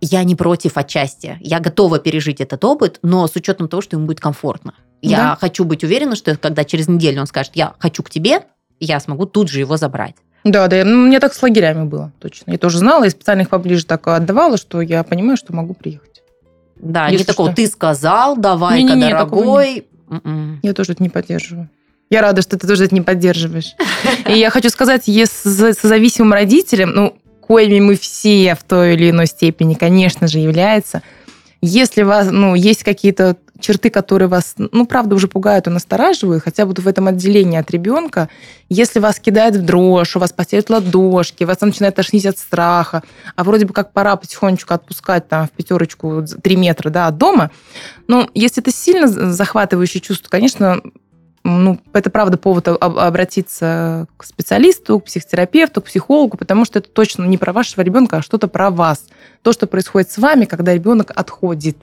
я не против отчасти. Я готова пережить этот опыт, но с учетом того, что ему будет комфортно. Я да. хочу быть уверена, что когда через неделю он скажет, я хочу к тебе, я смогу тут же его забрать. Да, да, ну, мне так с лагерями было, точно. Я тоже знала, и специально их поближе так отдавала, что я понимаю, что могу приехать. Да, Если не такого, ты сказал, давай-ка, не, не, дорогой. М-м. Я тоже это не поддерживаю. Я рада, что ты тоже это не поддерживаешь. И я хочу сказать, если с зависимым родителем, ну, коими мы все в той или иной степени, конечно же, является, если у вас, ну, есть какие-то черты, которые вас, ну, правда, уже пугают и настораживают, хотя бы в этом отделении от ребенка, если вас кидает в дрожь, у вас потеют ладошки, вас начинает тошнить от страха, а вроде бы как пора потихонечку отпускать там в пятерочку 3 метра да, от дома, ну, если это сильно захватывающее чувство, конечно, ну, это правда повод обратиться к специалисту, к психотерапевту, к психологу, потому что это точно не про вашего ребенка, а что-то про вас. То, что происходит с вами, когда ребенок отходит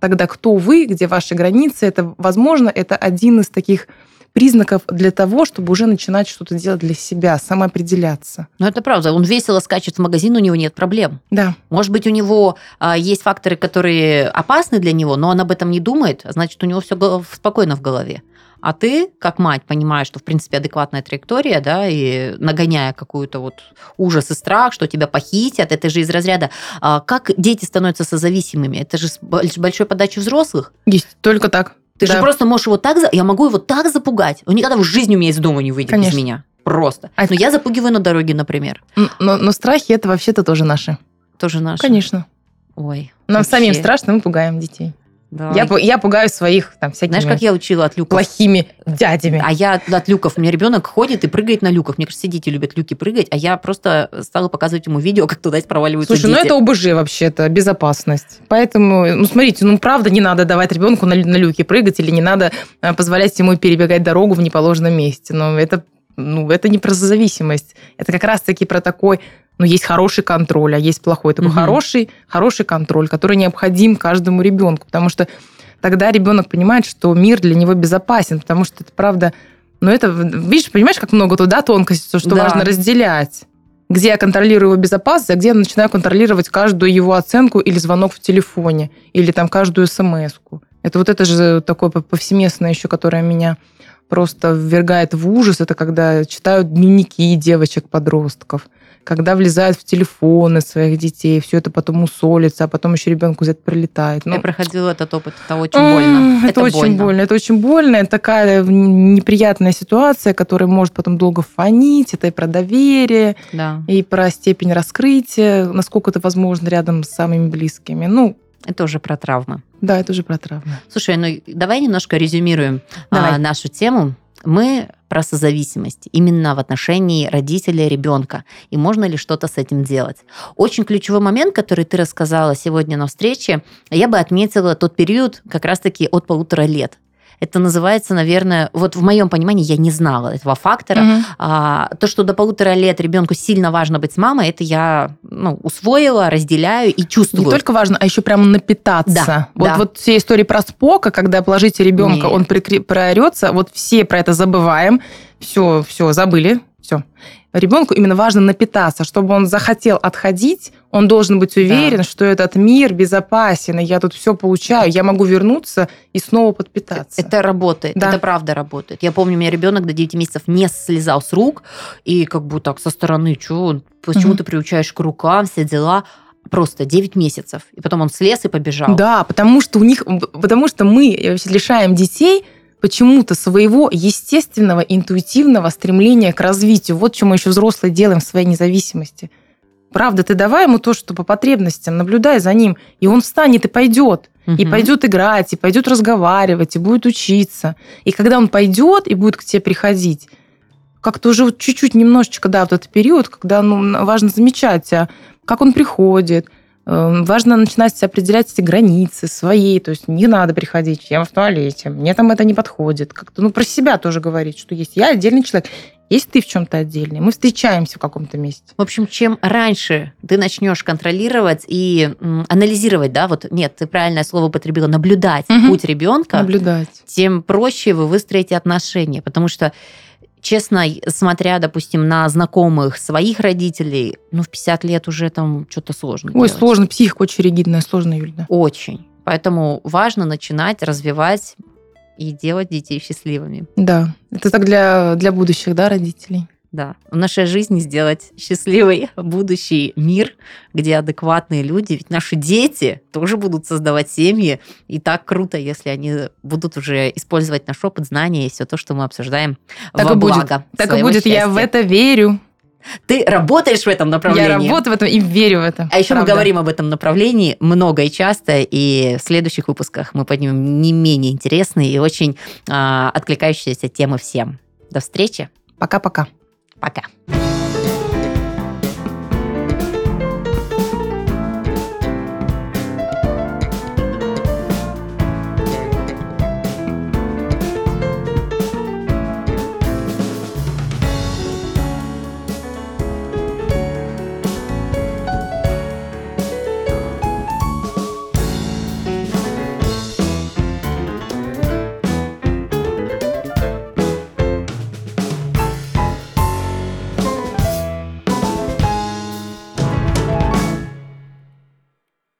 тогда кто вы, где ваши границы, это, возможно, это один из таких признаков для того, чтобы уже начинать что-то делать для себя, самоопределяться. Ну, это правда. Он весело скачет в магазин, у него нет проблем. Да. Может быть, у него а, есть факторы, которые опасны для него, но он об этом не думает, а значит, у него все спокойно в голове. А ты, как мать, понимаешь, что, в принципе, адекватная траектория, да, и нагоняя какую-то вот ужас и страх, что тебя похитят, это же из разряда, а, как дети становятся созависимыми? Это же с большой подачей взрослых. Есть, только так. Ты да. же просто можешь его так... Я могу его так запугать. Он никогда в жизни у меня из дома не выйдет Конечно. без меня. Просто. А но я запугиваю на дороге, например. Но, но страхи это вообще-то тоже наши. Тоже наши? Конечно. Ой. Нам вообще. самим страшно, мы пугаем детей. Да. Я, я пугаю своих там всякими Знаешь, как я учила от люков? Плохими дядями. А я от люков. У меня ребенок ходит и прыгает на люках. Мне кажется, дети любят люки прыгать, а я просто стала показывать ему видео, как туда проваливаются Слушай, дети. ну это ОБЖ вообще-то, безопасность. Поэтому, ну смотрите, ну правда не надо давать ребенку на, на люки прыгать или не надо э, позволять ему перебегать дорогу в неположенном месте. Но это ну, это не про зависимость. Это как раз-таки про такой но есть хороший контроль, а есть плохой. Такой угу. хороший, хороший контроль, который необходим каждому ребенку, потому что тогда ребенок понимает, что мир для него безопасен, потому что это правда Но это, видишь, понимаешь, как много туда тонкостей, что Да. важно разделять. Где я контролирую его безопасность, а где я начинаю контролировать каждую его оценку или звонок в телефоне, или там каждую смс-ку. Это вот это же такое по- повсеместное еще, которое меня просто ввергает в ужас. Это когда читают дневники девочек-подростков, когда влезают в телефоны своих детей, все это потом усолится, а потом еще ребенку за это прилетает. Ну, Я проходила этот опыт, это очень больно. М, Это, очень больно. Это очень больно. Это такая неприятная ситуация, которая может потом долго фонить. Это и про доверие, Да, и про степень раскрытия, насколько это возможно рядом с самыми близкими. Ну, это уже про травмы. Да, это уже про травмы. Слушай, ну давай немножко резюмируем а, Давай. нашу тему. Мы про созависимость именно в отношении родителя и ребенка. И можно ли что-то с этим делать? Очень ключевой момент, который ты рассказала сегодня на встрече, я бы отметила тот период как раз-таки от полутора лет. Это называется, наверное, вот в моем понимании я не знала этого фактора. Мгм. А, то, что до полутора лет ребенку сильно важно быть с мамой, это я ну, усвоила, разделяю и чувствую. Не только важно, а еще прямо напитаться. Да, вот, да. вот все истории про Спока, когда положите ребенка, Нет. он проорется, вот все про это забываем. Все, все, забыли. Все. Ребенку именно важно напитаться, чтобы он захотел отходить, он должен быть уверен, что этот мир безопасен, и я тут все получаю, я могу вернуться и снова подпитаться. Это работает, Да. это правда работает. Я помню, у меня ребенок до 9 месяцев не слезал с рук, и как бы так со стороны, что, почему Мгм. ты приучаешь к рукам, все дела. Просто 9 месяцев. И потом он слез и побежал. Да, потому что у них, потому что мы вообще лишаем детей почему-то своего естественного, интуитивного стремления к развитию. Вот что мы еще взрослые делаем в своей независимости. Правда, ты давай ему то, что по потребностям, наблюдай за ним, и он встанет и пойдет. И Мгм. пойдет играть, и пойдет разговаривать, и будет учиться. И когда он пойдет и будет к тебе приходить, как-то уже чуть-чуть, немножечко, да, вот этот период, когда ну, важно замечать, а, как он приходит, Важно начинать определять эти границы свои, то есть не надо приходить, я в туалете, мне там это не подходит. Как-то, ну, про себя тоже говорить, что есть я отдельный человек, есть ты в чем-то отдельный, мы встречаемся в каком-то месте. В общем, чем раньше ты начнешь контролировать и анализировать, да, вот нет, ты правильное слово употребила, наблюдать Мгм. путь ребенка, Наблюдать. тем проще вы выстроите отношения. Потому что, честно, смотря, допустим, на знакомых своих родителей, ну, в 50 лет уже там что-то сложно. Ой, делать. сложно, психика очень ригидная, сложно, Юль, да. Очень. Поэтому важно начинать развивать и делать детей счастливыми. Да, это так для, для будущих, да, родителей. Да, в нашей жизни сделать счастливый будущий мир, где адекватные люди, ведь наши дети тоже будут создавать семьи, и так круто, если они будут уже использовать наш опыт, знания и все то, что мы обсуждаем Так во и будет. благо Так и будет, я в счастья. это верю. Ты работаешь в этом направлении? Я работаю в этом и верю в это. А еще мы правда. говорим об этом направлении много и часто, и в следующих выпусках мы поднимем не менее интересные и очень а, откликающиеся темы всем. До встречи. Пока-пока. Пока.